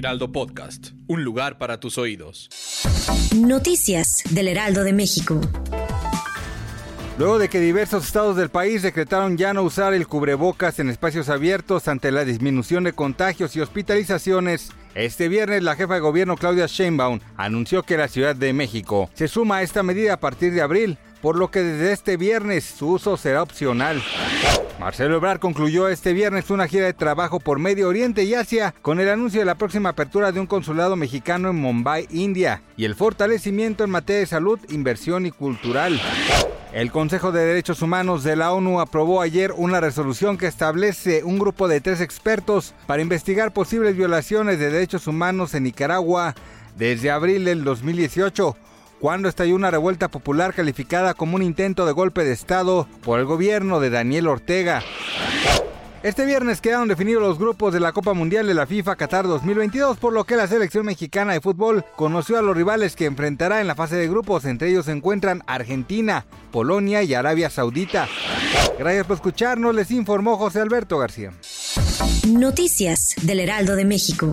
Heraldo Podcast, un lugar para tus oídos. Noticias del Heraldo de México. Luego de que diversos estados del país decretaron ya no usar el cubrebocas en espacios abiertos ante la disminución de contagios y hospitalizaciones, este viernes la jefa de gobierno Claudia Sheinbaum anunció que la Ciudad de México se suma a esta medida a partir de abril, por lo que desde este viernes su uso será opcional. Marcelo Ebrard concluyó este viernes una gira de trabajo por Medio Oriente y Asia con el anuncio de la próxima apertura de un consulado mexicano en Mumbai, India, y el fortalecimiento en materia de salud, inversión y cultural. El Consejo de Derechos Humanos de la ONU aprobó ayer una resolución que establece un grupo de tres expertos para investigar posibles violaciones de derechos humanos en Nicaragua desde abril del 2018 cuando estalló una revuelta popular calificada como un intento de golpe de Estado por el gobierno de Daniel Ortega. Este viernes quedaron definidos los grupos de la Copa Mundial de la FIFA Qatar 2022, por lo que la selección mexicana de fútbol conoció a los rivales que enfrentará en la fase de grupos. Entre ellos se encuentran Argentina, Polonia y Arabia Saudita. Gracias por escucharnos, les informó José Alberto García. Noticias del Heraldo de México.